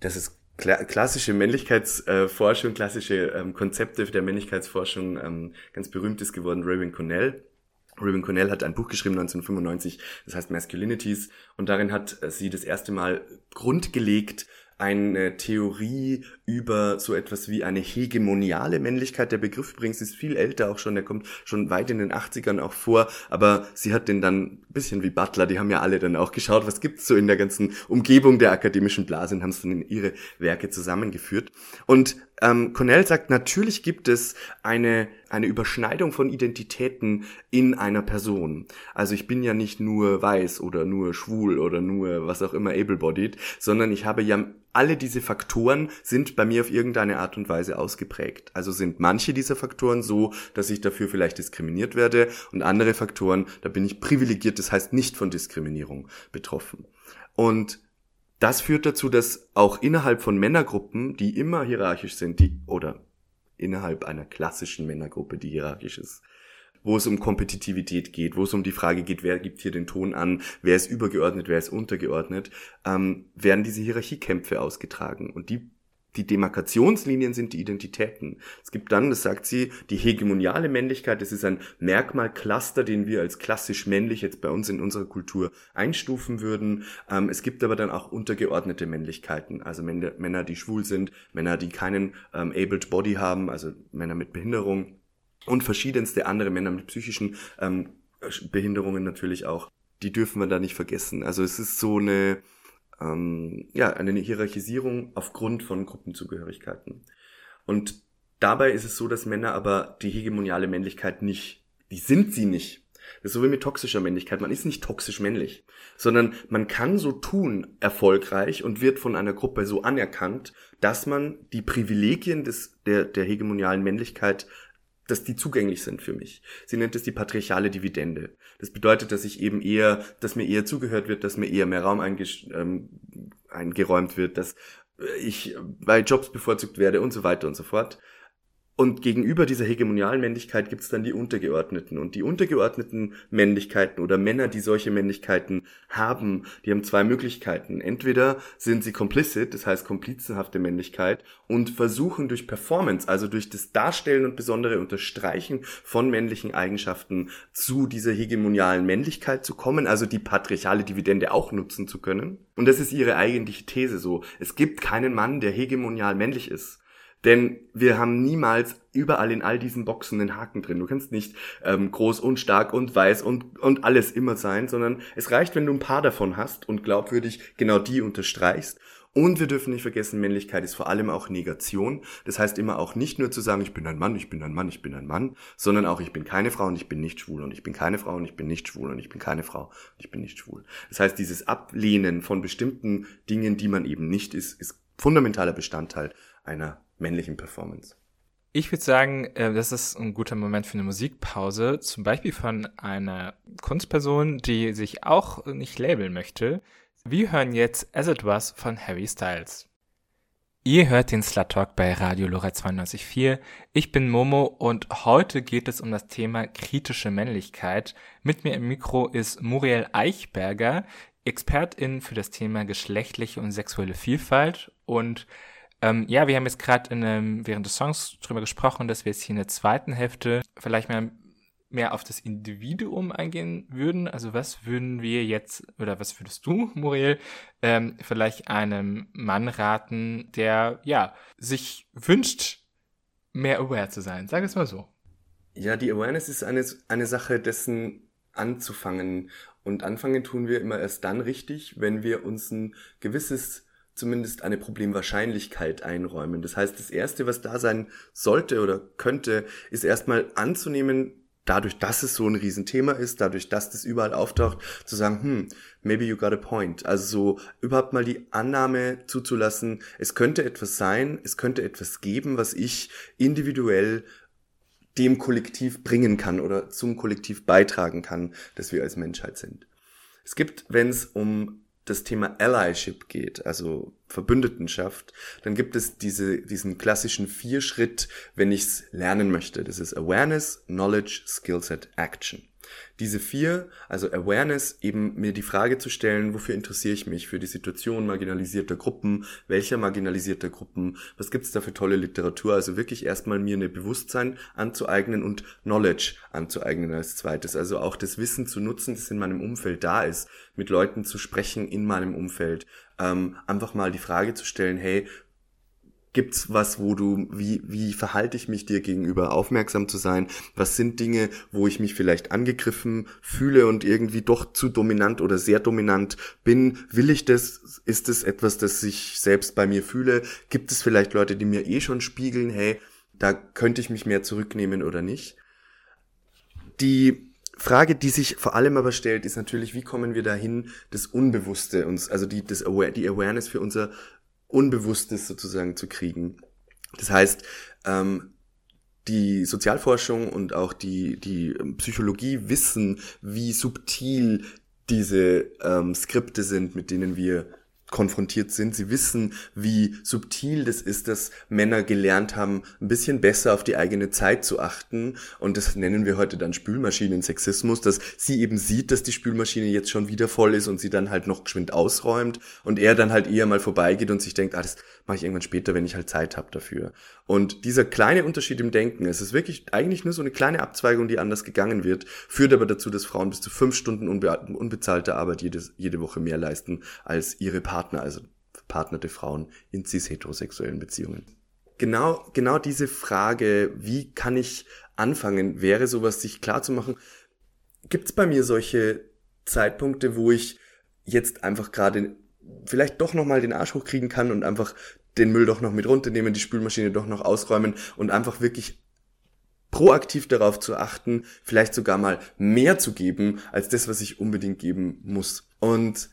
das ist kla klassische Männlichkeitsforschung, klassische ähm, Konzepte der Männlichkeitsforschung ähm, ganz berühmt ist geworden, Raven Cornell. Raven Cornell hat ein Buch geschrieben 1995, das heißt Masculinities, und darin hat sie das erste Mal Grund gelegt eine Theorie über so etwas wie eine hegemoniale Männlichkeit. Der Begriff übrigens ist viel älter auch schon, der kommt schon weit in den 80ern auch vor, aber sie hat den dann bisschen wie Butler, die haben ja alle dann auch geschaut, was gibt's so in der ganzen Umgebung der akademischen Blase und haben es dann in ihre Werke zusammengeführt. Und ähm, Cornell sagt, natürlich gibt es eine, eine Überschneidung von Identitäten in einer Person. Also ich bin ja nicht nur weiß oder nur schwul oder nur was auch immer able-bodied, sondern ich habe ja alle diese Faktoren sind bei mir auf irgendeine Art und Weise ausgeprägt. Also sind manche dieser Faktoren so, dass ich dafür vielleicht diskriminiert werde und andere Faktoren, da bin ich privilegiert, das heißt nicht von Diskriminierung betroffen. Und das führt dazu, dass auch innerhalb von Männergruppen, die immer hierarchisch sind, die, oder innerhalb einer klassischen Männergruppe, die hierarchisch ist, wo es um Kompetitivität geht, wo es um die Frage geht, wer gibt hier den Ton an, wer ist übergeordnet, wer ist untergeordnet, ähm, werden diese Hierarchiekämpfe ausgetragen. Und die die Demarkationslinien sind die Identitäten. Es gibt dann, das sagt sie, die hegemoniale Männlichkeit. Das ist ein Merkmalcluster, den wir als klassisch männlich jetzt bei uns in unserer Kultur einstufen würden. Ähm, es gibt aber dann auch untergeordnete Männlichkeiten, also Männer, die schwul sind, Männer, die keinen ähm, abled Body haben, also Männer mit Behinderung und verschiedenste andere Männer mit psychischen ähm, Behinderungen natürlich auch. Die dürfen wir da nicht vergessen. Also es ist so eine ähm, ja, eine Hierarchisierung aufgrund von Gruppenzugehörigkeiten. Und dabei ist es so, dass Männer aber die hegemoniale Männlichkeit nicht, die sind sie nicht. Das ist so wie mit toxischer Männlichkeit. Man ist nicht toxisch männlich, sondern man kann so tun erfolgreich und wird von einer Gruppe so anerkannt, dass man die Privilegien des, der, der hegemonialen Männlichkeit dass die zugänglich sind für mich. Sie nennt es die patriarchale Dividende. Das bedeutet, dass ich eben eher, dass mir eher zugehört wird, dass mir eher mehr Raum ähm, eingeräumt wird, dass ich bei Jobs bevorzugt werde und so weiter und so fort. Und gegenüber dieser hegemonialen Männlichkeit gibt es dann die Untergeordneten. Und die untergeordneten Männlichkeiten oder Männer, die solche Männlichkeiten haben, die haben zwei Möglichkeiten. Entweder sind sie complicit, das heißt komplizenhafte Männlichkeit, und versuchen durch Performance, also durch das Darstellen und besondere Unterstreichen von männlichen Eigenschaften zu dieser hegemonialen Männlichkeit zu kommen, also die patriarchale Dividende auch nutzen zu können. Und das ist ihre eigentliche These so. Es gibt keinen Mann, der hegemonial männlich ist. Denn wir haben niemals überall in all diesen Boxen einen Haken drin. Du kannst nicht ähm, groß und stark und weiß und, und alles immer sein, sondern es reicht, wenn du ein paar davon hast und glaubwürdig genau die unterstreichst. Und wir dürfen nicht vergessen, Männlichkeit ist vor allem auch Negation. Das heißt immer auch nicht nur zu sagen, ich bin ein Mann, ich bin ein Mann, ich bin ein Mann, sondern auch ich bin keine Frau und ich bin nicht schwul und ich bin keine Frau und ich bin nicht schwul und ich bin keine Frau und ich bin nicht schwul. Das heißt, dieses Ablehnen von bestimmten Dingen, die man eben nicht ist, ist fundamentaler Bestandteil einer männlichen Performance. Ich würde sagen, äh, das ist ein guter Moment für eine Musikpause, zum Beispiel von einer Kunstperson, die sich auch nicht labeln möchte, wir hören jetzt As It Was von Harry Styles. Ihr hört den Slut Talk bei Radio Lora 92.4. Ich bin Momo und heute geht es um das Thema kritische Männlichkeit. Mit mir im Mikro ist Muriel Eichberger, Expertin für das Thema geschlechtliche und sexuelle Vielfalt. Und ähm, ja, wir haben jetzt gerade während des Songs drüber gesprochen, dass wir jetzt hier in der zweiten Hälfte vielleicht mal mehr auf das Individuum eingehen würden. Also was würden wir jetzt, oder was würdest du, Muriel, ähm, vielleicht einem Mann raten, der ja sich wünscht, mehr aware zu sein? Sag es mal so. Ja, die Awareness ist eine, eine Sache dessen anzufangen. Und anfangen tun wir immer erst dann richtig, wenn wir uns ein gewisses zumindest eine Problemwahrscheinlichkeit einräumen. Das heißt, das Erste, was da sein sollte oder könnte, ist erstmal anzunehmen, dadurch, dass es so ein Riesenthema ist, dadurch, dass das überall auftaucht, zu sagen, hm, maybe you got a point. Also so überhaupt mal die Annahme zuzulassen, es könnte etwas sein, es könnte etwas geben, was ich individuell dem Kollektiv bringen kann oder zum Kollektiv beitragen kann, dass wir als Menschheit sind. Es gibt, wenn es um das Thema Allyship geht, also Verbündetenschaft, dann gibt es diese, diesen klassischen Vier-Schritt, wenn ich es lernen möchte. Das ist Awareness, Knowledge, Skillset, Action diese vier, also Awareness, eben mir die Frage zu stellen, wofür interessiere ich mich? Für die Situation marginalisierter Gruppen, welcher marginalisierter Gruppen, was gibt's da für tolle Literatur? Also wirklich erstmal mir eine Bewusstsein anzueignen und Knowledge anzueignen als zweites. Also auch das Wissen zu nutzen, das in meinem Umfeld da ist, mit Leuten zu sprechen in meinem Umfeld. Ähm, einfach mal die Frage zu stellen, hey, Gibt's was, wo du, wie, wie verhalte ich mich dir gegenüber, aufmerksam zu sein? Was sind Dinge, wo ich mich vielleicht angegriffen fühle und irgendwie doch zu dominant oder sehr dominant bin? Will ich das? Ist es etwas, das ich selbst bei mir fühle? Gibt es vielleicht Leute, die mir eh schon spiegeln, hey, da könnte ich mich mehr zurücknehmen oder nicht? Die Frage, die sich vor allem aber stellt, ist natürlich, wie kommen wir dahin, das Unbewusste uns, also die, das Aware, die Awareness für unser Unbewusstes sozusagen zu kriegen. Das heißt, ähm, die Sozialforschung und auch die, die Psychologie wissen, wie subtil diese ähm, Skripte sind, mit denen wir konfrontiert sind. Sie wissen, wie subtil das ist, dass Männer gelernt haben, ein bisschen besser auf die eigene Zeit zu achten. Und das nennen wir heute dann Spülmaschinen-Sexismus, dass sie eben sieht, dass die Spülmaschine jetzt schon wieder voll ist und sie dann halt noch geschwind ausräumt und er dann halt eher mal vorbeigeht und sich denkt, ah, das mache ich irgendwann später, wenn ich halt Zeit habe dafür. Und dieser kleine Unterschied im Denken, es ist wirklich eigentlich nur so eine kleine Abzweigung, die anders gegangen wird, führt aber dazu, dass Frauen bis zu fünf Stunden unbe unbezahlte Arbeit jedes, jede Woche mehr leisten als ihre Partner also partnerte Frauen in cis-heterosexuellen Beziehungen. Genau, genau diese Frage, wie kann ich anfangen, wäre sowas sich klar zu machen. Gibt es bei mir solche Zeitpunkte, wo ich jetzt einfach gerade vielleicht doch nochmal den Arsch hochkriegen kann und einfach den Müll doch noch mit runternehmen, die Spülmaschine doch noch ausräumen und einfach wirklich proaktiv darauf zu achten, vielleicht sogar mal mehr zu geben als das, was ich unbedingt geben muss. Und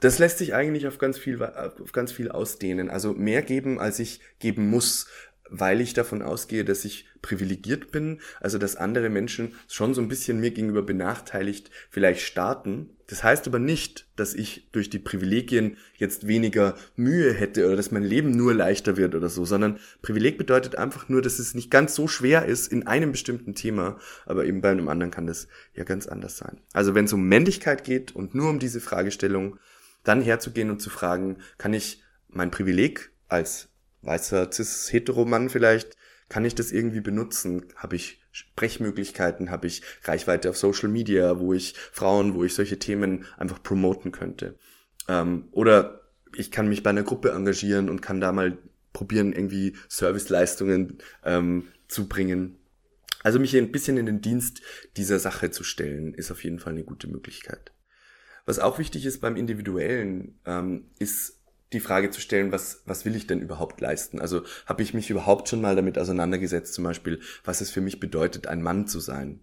das lässt sich eigentlich auf ganz viel, auf ganz viel ausdehnen. Also mehr geben, als ich geben muss, weil ich davon ausgehe, dass ich privilegiert bin, also dass andere Menschen schon so ein bisschen mir gegenüber benachteiligt vielleicht starten. Das heißt aber nicht, dass ich durch die Privilegien jetzt weniger Mühe hätte oder dass mein Leben nur leichter wird oder so, sondern Privileg bedeutet einfach nur, dass es nicht ganz so schwer ist in einem bestimmten Thema, aber eben bei einem anderen kann das ja ganz anders sein. Also wenn es um Männlichkeit geht und nur um diese Fragestellung, dann herzugehen und zu fragen, kann ich mein Privileg als weißer cis-hetero-Mann vielleicht, kann ich das irgendwie benutzen? Habe ich Sprechmöglichkeiten? Habe ich Reichweite auf Social Media, wo ich Frauen, wo ich solche Themen einfach promoten könnte? Ähm, oder ich kann mich bei einer Gruppe engagieren und kann da mal probieren, irgendwie Serviceleistungen ähm, zu bringen. Also mich ein bisschen in den Dienst dieser Sache zu stellen, ist auf jeden Fall eine gute Möglichkeit. Was auch wichtig ist beim Individuellen, ähm, ist die Frage zu stellen, was, was will ich denn überhaupt leisten? Also habe ich mich überhaupt schon mal damit auseinandergesetzt, zum Beispiel, was es für mich bedeutet, ein Mann zu sein?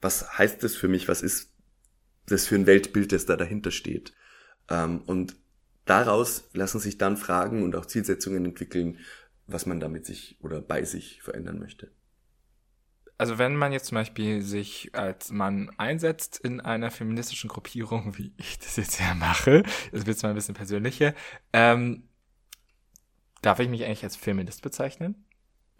Was heißt das für mich? Was ist das für ein Weltbild, das da dahinter steht? Ähm, und daraus lassen sich dann Fragen und auch Zielsetzungen entwickeln, was man damit sich oder bei sich verändern möchte. Also wenn man jetzt zum Beispiel sich als Mann einsetzt in einer feministischen Gruppierung, (laughs) wie ich das jetzt ja mache, das wird zwar ein bisschen persönlicher, ähm, darf ich mich eigentlich als Feminist bezeichnen?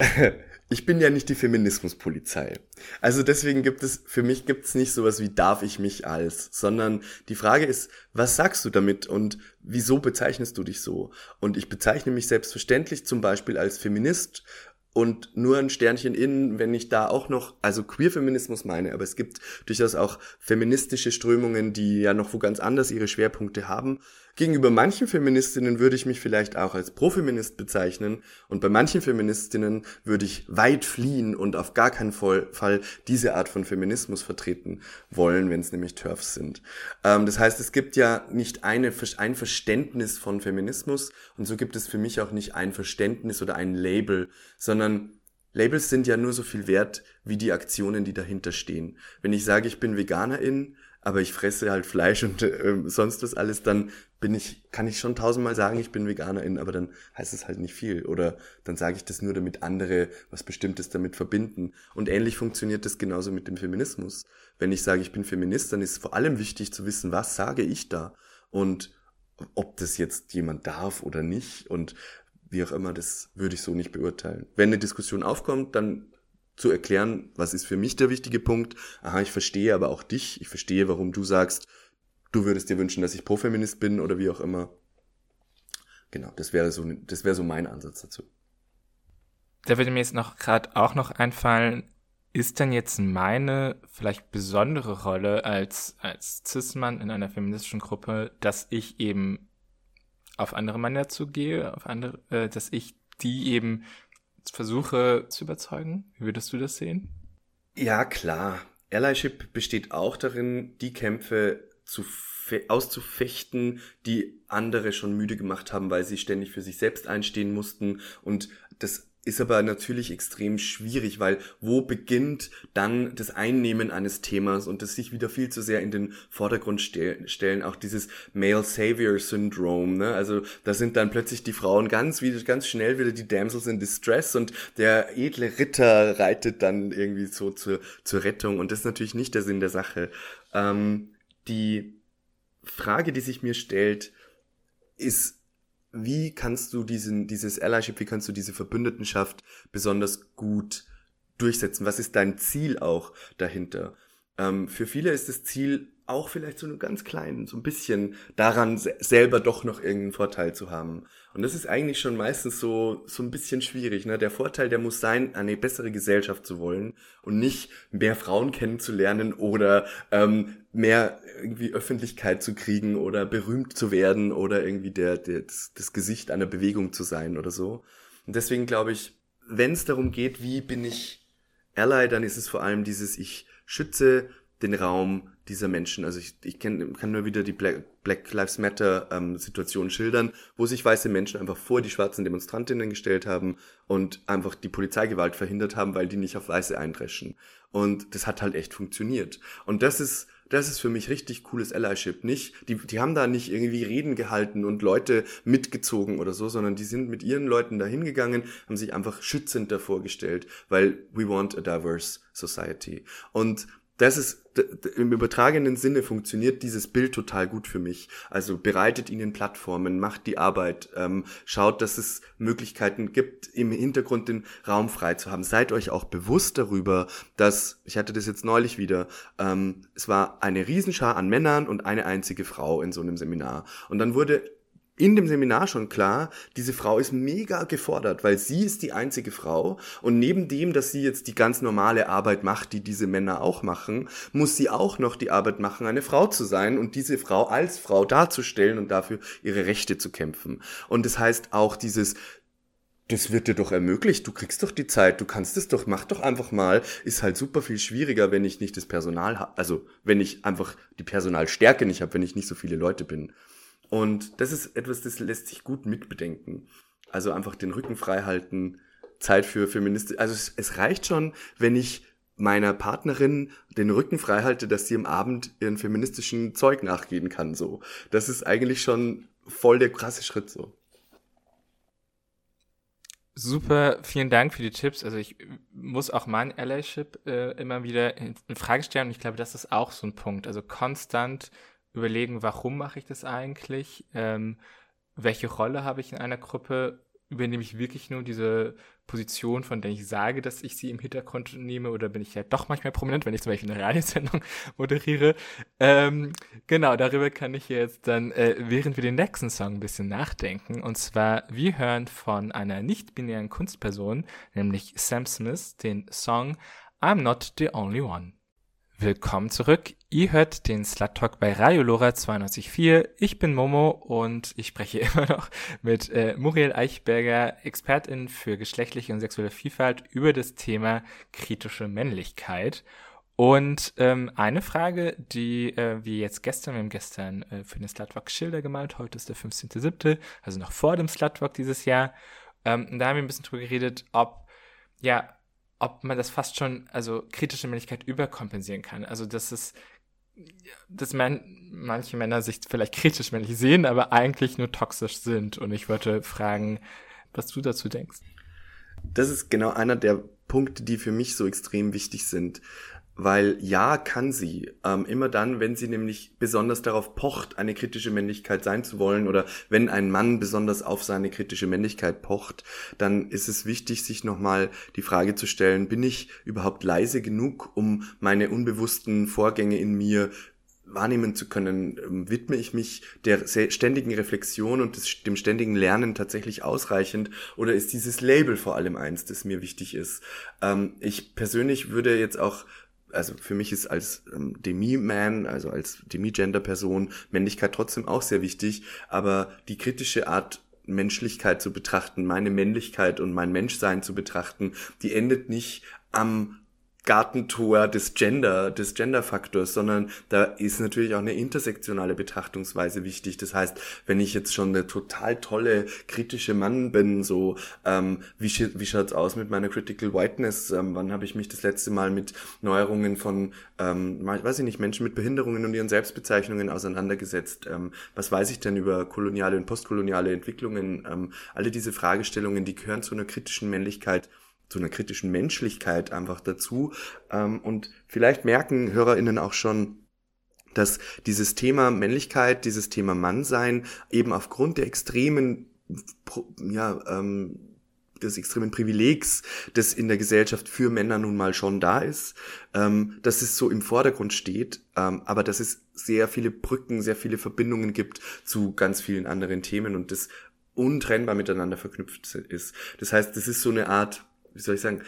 (laughs) Ich bin ja nicht die Feminismuspolizei. Also deswegen gibt es, für mich gibt es nicht sowas wie darf ich mich als, sondern die Frage ist, was sagst du damit und wieso bezeichnest du dich so? Und ich bezeichne mich selbstverständlich zum Beispiel als Feminist und nur ein Sternchen in, wenn ich da auch noch, also Queer-Feminismus meine, aber es gibt durchaus auch feministische Strömungen, die ja noch wo ganz anders ihre Schwerpunkte haben. Gegenüber manchen Feministinnen würde ich mich vielleicht auch als Profeminist bezeichnen und bei manchen Feministinnen würde ich weit fliehen und auf gar keinen Fall diese Art von Feminismus vertreten wollen, wenn es nämlich TERFs sind. Ähm, das heißt, es gibt ja nicht eine, ein Verständnis von Feminismus und so gibt es für mich auch nicht ein Verständnis oder ein Label, sondern Labels sind ja nur so viel wert wie die Aktionen, die dahinter stehen. Wenn ich sage, ich bin Veganerin, aber ich fresse halt Fleisch und äh, sonst was alles, dann bin ich, kann ich schon tausendmal sagen, ich bin Veganerin, aber dann heißt es halt nicht viel. Oder dann sage ich das nur, damit andere was Bestimmtes damit verbinden. Und ähnlich funktioniert das genauso mit dem Feminismus. Wenn ich sage, ich bin Feminist, dann ist vor allem wichtig zu wissen, was sage ich da? Und ob das jetzt jemand darf oder nicht und wie auch immer, das würde ich so nicht beurteilen. Wenn eine Diskussion aufkommt, dann zu erklären, was ist für mich der wichtige Punkt. Aha, ich verstehe aber auch dich. Ich verstehe, warum du sagst, du würdest dir wünschen, dass ich Profeminist bin oder wie auch immer. Genau, das wäre so, das wäre so mein Ansatz dazu. Da würde mir jetzt noch gerade auch noch einfallen, ist denn jetzt meine vielleicht besondere Rolle als, als Cis-Mann in einer feministischen Gruppe, dass ich eben auf andere Männer zugehe, auf andere, äh, dass ich die eben versuche zu überzeugen? Wie würdest du das sehen? Ja, klar. Allyship besteht auch darin, die Kämpfe zu auszufechten, die andere schon müde gemacht haben, weil sie ständig für sich selbst einstehen mussten und das ist aber natürlich extrem schwierig, weil wo beginnt dann das Einnehmen eines Themas und das sich wieder viel zu sehr in den Vordergrund stellen, auch dieses Male Savior Syndrome, ne? Also da sind dann plötzlich die Frauen ganz wieder, ganz schnell wieder die Damsels in Distress und der edle Ritter reitet dann irgendwie so zur, zur Rettung und das ist natürlich nicht der Sinn der Sache. Ähm, die Frage, die sich mir stellt, ist, wie kannst du diesen, dieses Allyship, wie kannst du diese Verbündetenschaft besonders gut durchsetzen? Was ist dein Ziel auch dahinter? Ähm, für viele ist das Ziel auch vielleicht so nur ganz klein, so ein bisschen daran selber doch noch irgendeinen Vorteil zu haben. Und das ist eigentlich schon meistens so, so ein bisschen schwierig. Ne? Der Vorteil, der muss sein, eine bessere Gesellschaft zu wollen und nicht mehr Frauen kennenzulernen oder ähm, mehr irgendwie Öffentlichkeit zu kriegen oder berühmt zu werden oder irgendwie der, der das, das Gesicht einer Bewegung zu sein oder so. Und deswegen glaube ich, wenn es darum geht, wie bin ich Ally, dann ist es vor allem dieses, ich schütze den Raum dieser Menschen. Also ich, ich kenn, kann nur wieder die Black, Black Lives Matter ähm, Situation schildern, wo sich weiße Menschen einfach vor die schwarzen Demonstrantinnen gestellt haben und einfach die Polizeigewalt verhindert haben, weil die nicht auf Weiße eindreschen. Und das hat halt echt funktioniert. Und das ist das ist für mich richtig cooles Allyship. Nicht, die, die haben da nicht irgendwie Reden gehalten und Leute mitgezogen oder so, sondern die sind mit ihren Leuten da hingegangen, haben sich einfach schützend davor gestellt, weil we want a diverse society. Und das ist im übertragenen Sinne funktioniert dieses Bild total gut für mich. Also bereitet ihnen Plattformen, macht die Arbeit, ähm, schaut, dass es Möglichkeiten gibt, im Hintergrund den Raum frei zu haben. Seid euch auch bewusst darüber, dass, ich hatte das jetzt neulich wieder, ähm, es war eine Riesenschar an Männern und eine einzige Frau in so einem Seminar. Und dann wurde in dem Seminar schon klar, diese Frau ist mega gefordert, weil sie ist die einzige Frau und neben dem, dass sie jetzt die ganz normale Arbeit macht, die diese Männer auch machen, muss sie auch noch die Arbeit machen, eine Frau zu sein und diese Frau als Frau darzustellen und dafür ihre Rechte zu kämpfen. Und das heißt auch dieses das wird dir doch ermöglicht, du kriegst doch die Zeit, du kannst es doch, mach doch einfach mal, ist halt super viel schwieriger, wenn ich nicht das Personal habe, also wenn ich einfach die Personalstärke nicht habe, wenn ich nicht so viele Leute bin. Und das ist etwas, das lässt sich gut mitbedenken. Also einfach den Rücken frei halten, Zeit für Feministinnen. Also es, es reicht schon, wenn ich meiner Partnerin den Rücken frei halte, dass sie am Abend ihren feministischen Zeug nachgehen kann, so. Das ist eigentlich schon voll der krasse Schritt, so. Super, vielen Dank für die Tipps. Also ich muss auch mein Allyship äh, immer wieder in, in, Frage stellen und ich glaube, das ist auch so ein Punkt. Also konstant überlegen, warum mache ich das eigentlich? Ähm, welche Rolle habe ich in einer Gruppe? übernehme ich wirklich nur diese Position, von der ich sage, dass ich sie im Hintergrund nehme, oder bin ich halt doch manchmal prominent, wenn ich zum Beispiel eine Radiosendung (laughs) moderiere. Ähm, genau, darüber kann ich jetzt dann, äh, während wir den nächsten Song ein bisschen nachdenken. Und zwar, wir hören von einer nicht-binären Kunstperson, nämlich Sam Smith, den Song I'm Not the Only One. Willkommen zurück. Ihr hört den Slut Talk bei Radio Lora 92.4. Ich bin Momo und ich spreche (laughs) immer noch mit äh, Muriel Eichberger, Expertin für geschlechtliche und sexuelle Vielfalt über das Thema kritische Männlichkeit. Und ähm, eine Frage, die äh, wir jetzt gestern, wir haben gestern äh, für den Slutwalk Schilder gemalt, heute ist der 15.7., also noch vor dem Slutwalk dieses Jahr. Ähm, da haben wir ein bisschen drüber geredet, ob ja ob man das fast schon, also kritische Männlichkeit überkompensieren kann. Also dass es, dass man, manche Männer sich vielleicht kritisch männlich sehen, aber eigentlich nur toxisch sind. Und ich wollte fragen, was du dazu denkst. Das ist genau einer der Punkte, die für mich so extrem wichtig sind. Weil ja, kann sie. Ähm, immer dann, wenn sie nämlich besonders darauf pocht, eine kritische Männlichkeit sein zu wollen oder wenn ein Mann besonders auf seine kritische Männlichkeit pocht, dann ist es wichtig, sich nochmal die Frage zu stellen, bin ich überhaupt leise genug, um meine unbewussten Vorgänge in mir wahrnehmen zu können, ähm, widme ich mich der ständigen Reflexion und des, dem ständigen Lernen tatsächlich ausreichend oder ist dieses Label vor allem eins, das mir wichtig ist? Ähm, ich persönlich würde jetzt auch also für mich ist als ähm, Demi-Man, also als Demi-Gender-Person Männlichkeit trotzdem auch sehr wichtig, aber die kritische Art Menschlichkeit zu betrachten, meine Männlichkeit und mein Menschsein zu betrachten, die endet nicht am Gartentor des Gender, des Gender-Faktors, sondern da ist natürlich auch eine intersektionale Betrachtungsweise wichtig. Das heißt, wenn ich jetzt schon eine total tolle kritische Mann bin, so ähm, wie, wie schaut's aus mit meiner Critical Whiteness? Ähm, wann habe ich mich das letzte Mal mit Neuerungen von, ähm, weiß ich nicht, Menschen mit Behinderungen und ihren Selbstbezeichnungen auseinandergesetzt? Ähm, was weiß ich denn über koloniale und postkoloniale Entwicklungen? Ähm, alle diese Fragestellungen, die gehören zu einer kritischen Männlichkeit zu einer kritischen Menschlichkeit einfach dazu. Ähm, und vielleicht merken HörerInnen auch schon, dass dieses Thema Männlichkeit, dieses Thema Mannsein eben aufgrund der extremen, ja, ähm, des extremen Privilegs, das in der Gesellschaft für Männer nun mal schon da ist, ähm, dass es so im Vordergrund steht, ähm, aber dass es sehr viele Brücken, sehr viele Verbindungen gibt zu ganz vielen anderen Themen und das untrennbar miteinander verknüpft ist. Das heißt, das ist so eine Art wie soll ich sagen,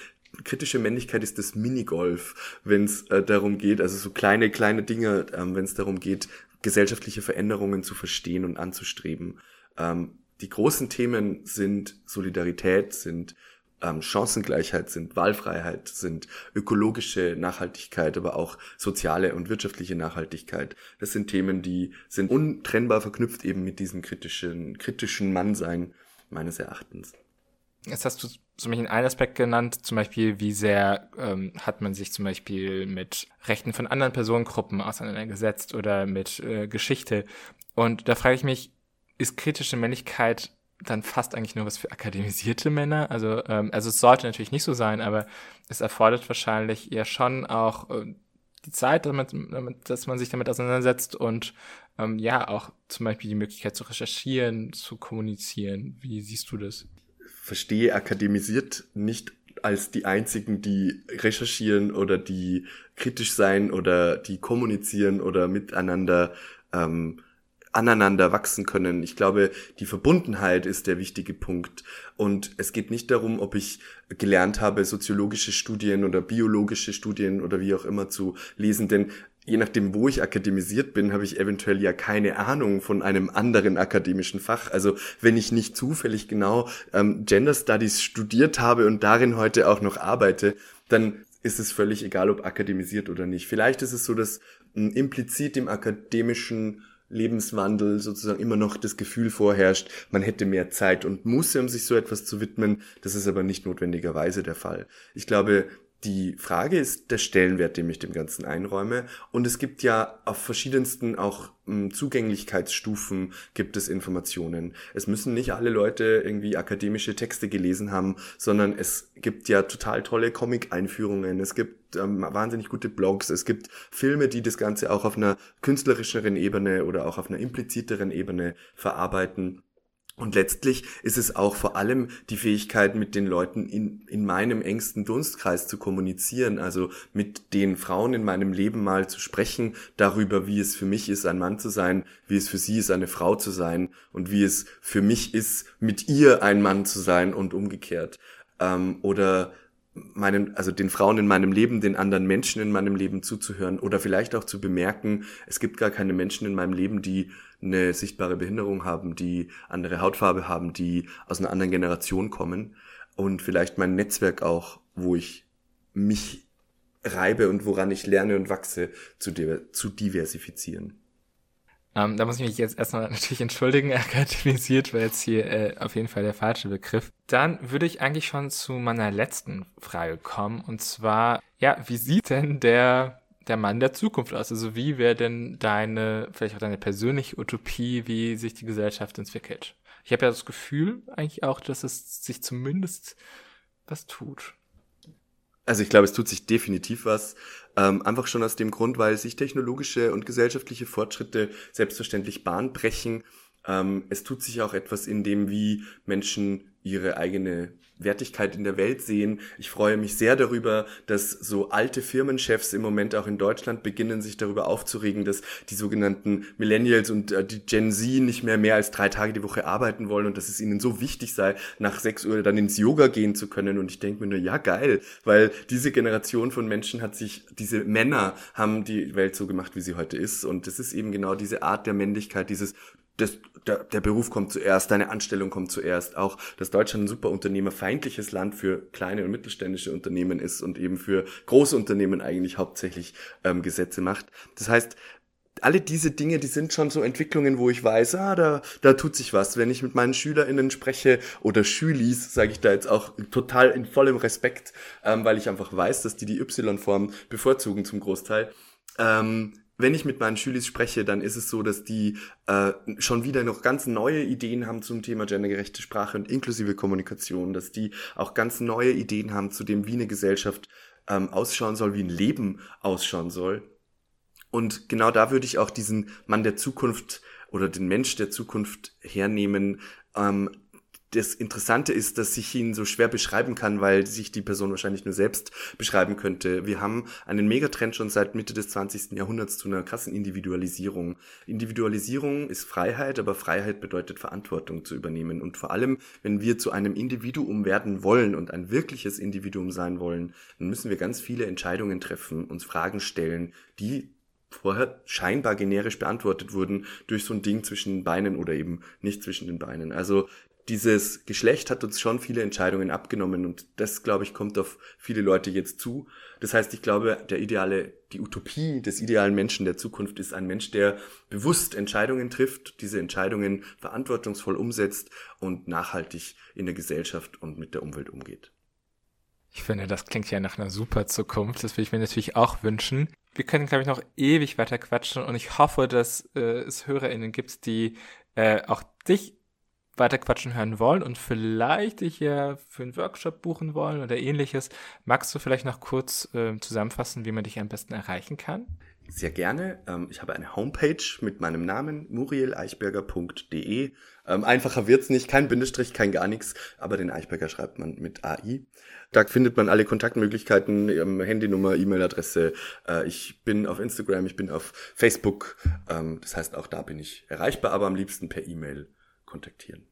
kritische Männlichkeit ist das Minigolf, wenn es äh, darum geht, also so kleine, kleine Dinge, ähm, wenn es darum geht, gesellschaftliche Veränderungen zu verstehen und anzustreben. Ähm, die großen Themen sind Solidarität, sind ähm, Chancengleichheit, sind Wahlfreiheit, sind ökologische Nachhaltigkeit, aber auch soziale und wirtschaftliche Nachhaltigkeit. Das sind Themen, die sind untrennbar verknüpft eben mit diesem kritischen, kritischen Mannsein meines Erachtens. Jetzt hast du zum Beispiel einen Aspekt genannt, zum Beispiel, wie sehr ähm, hat man sich zum Beispiel mit Rechten von anderen Personengruppen auseinandergesetzt oder mit äh, Geschichte. Und da frage ich mich, ist kritische Männlichkeit dann fast eigentlich nur was für akademisierte Männer? Also, ähm, also es sollte natürlich nicht so sein, aber es erfordert wahrscheinlich eher schon auch äh, die Zeit, damit, damit, dass man sich damit auseinandersetzt und ähm, ja, auch zum Beispiel die Möglichkeit zu recherchieren, zu kommunizieren. Wie siehst du das? Verstehe akademisiert nicht als die einzigen, die recherchieren oder die kritisch sein oder die kommunizieren oder miteinander ähm, aneinander wachsen können. Ich glaube, die Verbundenheit ist der wichtige Punkt. Und es geht nicht darum, ob ich gelernt habe, soziologische Studien oder biologische Studien oder wie auch immer zu lesen, denn je nachdem, wo ich akademisiert bin, habe ich eventuell ja keine Ahnung von einem anderen akademischen Fach. Also wenn ich nicht zufällig genau ähm, Gender Studies studiert habe und darin heute auch noch arbeite, dann ist es völlig egal, ob akademisiert oder nicht. Vielleicht ist es so, dass ähm, implizit im akademischen Lebenswandel sozusagen immer noch das Gefühl vorherrscht, man hätte mehr Zeit und Muße, um sich so etwas zu widmen. Das ist aber nicht notwendigerweise der Fall. Ich glaube, die Frage ist der Stellenwert, den ich dem Ganzen einräume. Und es gibt ja auf verschiedensten auch hm, Zugänglichkeitsstufen gibt es Informationen. Es müssen nicht alle Leute irgendwie akademische Texte gelesen haben, sondern es gibt ja total tolle Comic-Einführungen. Es gibt ähm, wahnsinnig gute Blogs. Es gibt Filme, die das Ganze auch auf einer künstlerischeren Ebene oder auch auf einer impliziteren Ebene verarbeiten. Und letztlich ist es auch vor allem die Fähigkeit, mit den Leuten in, in meinem engsten Dunstkreis zu kommunizieren, also mit den Frauen in meinem Leben mal zu sprechen darüber, wie es für mich ist, ein Mann zu sein, wie es für sie ist, eine Frau zu sein und wie es für mich ist, mit ihr ein Mann zu sein und umgekehrt. Ähm, oder meinen, also den Frauen in meinem Leben, den anderen Menschen in meinem Leben zuzuhören oder vielleicht auch zu bemerken, es gibt gar keine Menschen in meinem Leben, die eine sichtbare Behinderung haben, die andere Hautfarbe haben, die aus einer anderen Generation kommen und vielleicht mein Netzwerk auch, wo ich mich reibe und woran ich lerne und wachse, zu, zu diversifizieren. Ähm, da muss ich mich jetzt erstmal (laughs) natürlich entschuldigen, (laughs) akademisiert war jetzt hier äh, auf jeden Fall der falsche Begriff. Dann würde ich eigentlich schon zu meiner letzten Frage kommen und zwar, ja, wie sieht denn der der Mann der Zukunft aus? Also wie wäre denn deine, vielleicht auch deine persönliche Utopie, wie sich die Gesellschaft entwickelt? Ich habe ja das Gefühl eigentlich auch, dass es sich zumindest was tut. Also ich glaube, es tut sich definitiv was. Ähm, einfach schon aus dem Grund, weil sich technologische und gesellschaftliche Fortschritte selbstverständlich Bahn brechen. Ähm, es tut sich auch etwas in dem, wie Menschen ihre eigene Wertigkeit in der Welt sehen. Ich freue mich sehr darüber, dass so alte Firmenchefs im Moment auch in Deutschland beginnen, sich darüber aufzuregen, dass die sogenannten Millennials und äh, die Gen Z nicht mehr mehr als drei Tage die Woche arbeiten wollen und dass es ihnen so wichtig sei, nach sechs Uhr dann ins Yoga gehen zu können. Und ich denke mir nur, ja geil, weil diese Generation von Menschen hat sich, diese Männer haben die Welt so gemacht, wie sie heute ist. Und das ist eben genau diese Art der Männlichkeit, dieses das, der, der Beruf kommt zuerst, deine Anstellung kommt zuerst. Auch, dass Deutschland ein super unternehmerfeindliches Land für kleine und mittelständische Unternehmen ist und eben für große Unternehmen eigentlich hauptsächlich ähm, Gesetze macht. Das heißt, alle diese Dinge, die sind schon so Entwicklungen, wo ich weiß, ah, da, da tut sich was. Wenn ich mit meinen SchülerInnen spreche oder Schülis, sage ich da jetzt auch total in vollem Respekt, ähm, weil ich einfach weiß, dass die die Y-Form bevorzugen zum Großteil. Ähm, wenn ich mit meinen Schülis spreche, dann ist es so, dass die äh, schon wieder noch ganz neue Ideen haben zum Thema gendergerechte Sprache und inklusive Kommunikation, dass die auch ganz neue Ideen haben zu dem, wie eine Gesellschaft ähm, ausschauen soll, wie ein Leben ausschauen soll. Und genau da würde ich auch diesen Mann der Zukunft oder den Mensch der Zukunft hernehmen, ähm, das Interessante ist, dass ich ihn so schwer beschreiben kann, weil sich die Person wahrscheinlich nur selbst beschreiben könnte. Wir haben einen Megatrend schon seit Mitte des 20. Jahrhunderts zu einer krassen Individualisierung. Individualisierung ist Freiheit, aber Freiheit bedeutet Verantwortung zu übernehmen. Und vor allem, wenn wir zu einem Individuum werden wollen und ein wirkliches Individuum sein wollen, dann müssen wir ganz viele Entscheidungen treffen, uns Fragen stellen, die vorher scheinbar generisch beantwortet wurden durch so ein Ding zwischen den Beinen oder eben nicht zwischen den Beinen. Also dieses Geschlecht hat uns schon viele Entscheidungen abgenommen und das, glaube ich, kommt auf viele Leute jetzt zu. Das heißt, ich glaube, der ideale, die Utopie des idealen Menschen der Zukunft ist ein Mensch, der bewusst Entscheidungen trifft, diese Entscheidungen verantwortungsvoll umsetzt und nachhaltig in der Gesellschaft und mit der Umwelt umgeht. Ich finde, das klingt ja nach einer super Zukunft. Das würde ich mir natürlich auch wünschen. Wir können, glaube ich, noch ewig weiter quatschen und ich hoffe, dass äh, es HörerInnen gibt, die äh, auch dich weiter quatschen hören wollen und vielleicht dich ja für einen Workshop buchen wollen oder ähnliches, magst du vielleicht noch kurz äh, zusammenfassen, wie man dich am besten erreichen kann? Sehr gerne. Ähm, ich habe eine Homepage mit meinem Namen murieleichberger.de. Ähm, einfacher wird's nicht, kein Bindestrich, kein gar nichts, aber den Eichberger schreibt man mit AI. Da findet man alle Kontaktmöglichkeiten, ähm, Handynummer, E-Mail-Adresse. Äh, ich bin auf Instagram, ich bin auf Facebook. das heißt, auch da bin ich erreichbar, aber am liebsten per E-Mail kontaktieren.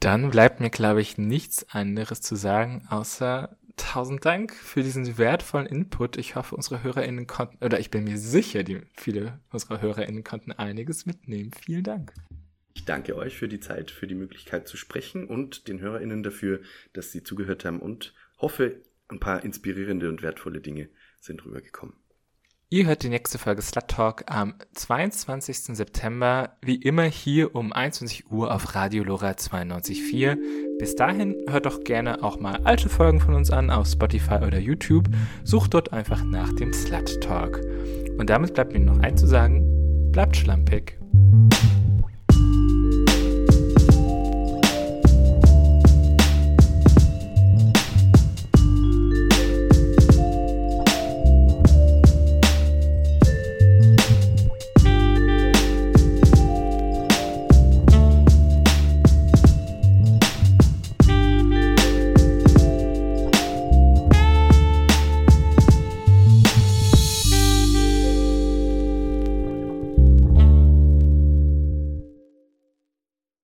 Dann bleibt mir, glaube ich, nichts anderes zu sagen, außer tausend Dank für diesen wertvollen Input. Ich hoffe, unsere HörerInnen konnten, oder ich bin mir sicher, die viele unserer HörerInnen konnten einiges mitnehmen. Vielen Dank. Ich danke euch für die Zeit, für die Möglichkeit zu sprechen und den HörerInnen dafür, dass sie zugehört haben und hoffe, ein paar inspirierende und wertvolle Dinge sind rübergekommen. Ihr hört die nächste Folge Slut Talk am 22. September, wie immer hier um 21 Uhr auf Radio Lora 92.4. Bis dahin hört doch gerne auch mal alte Folgen von uns an auf Spotify oder YouTube. Sucht dort einfach nach dem Slut Talk. Und damit bleibt mir noch einzusagen, bleibt schlampig.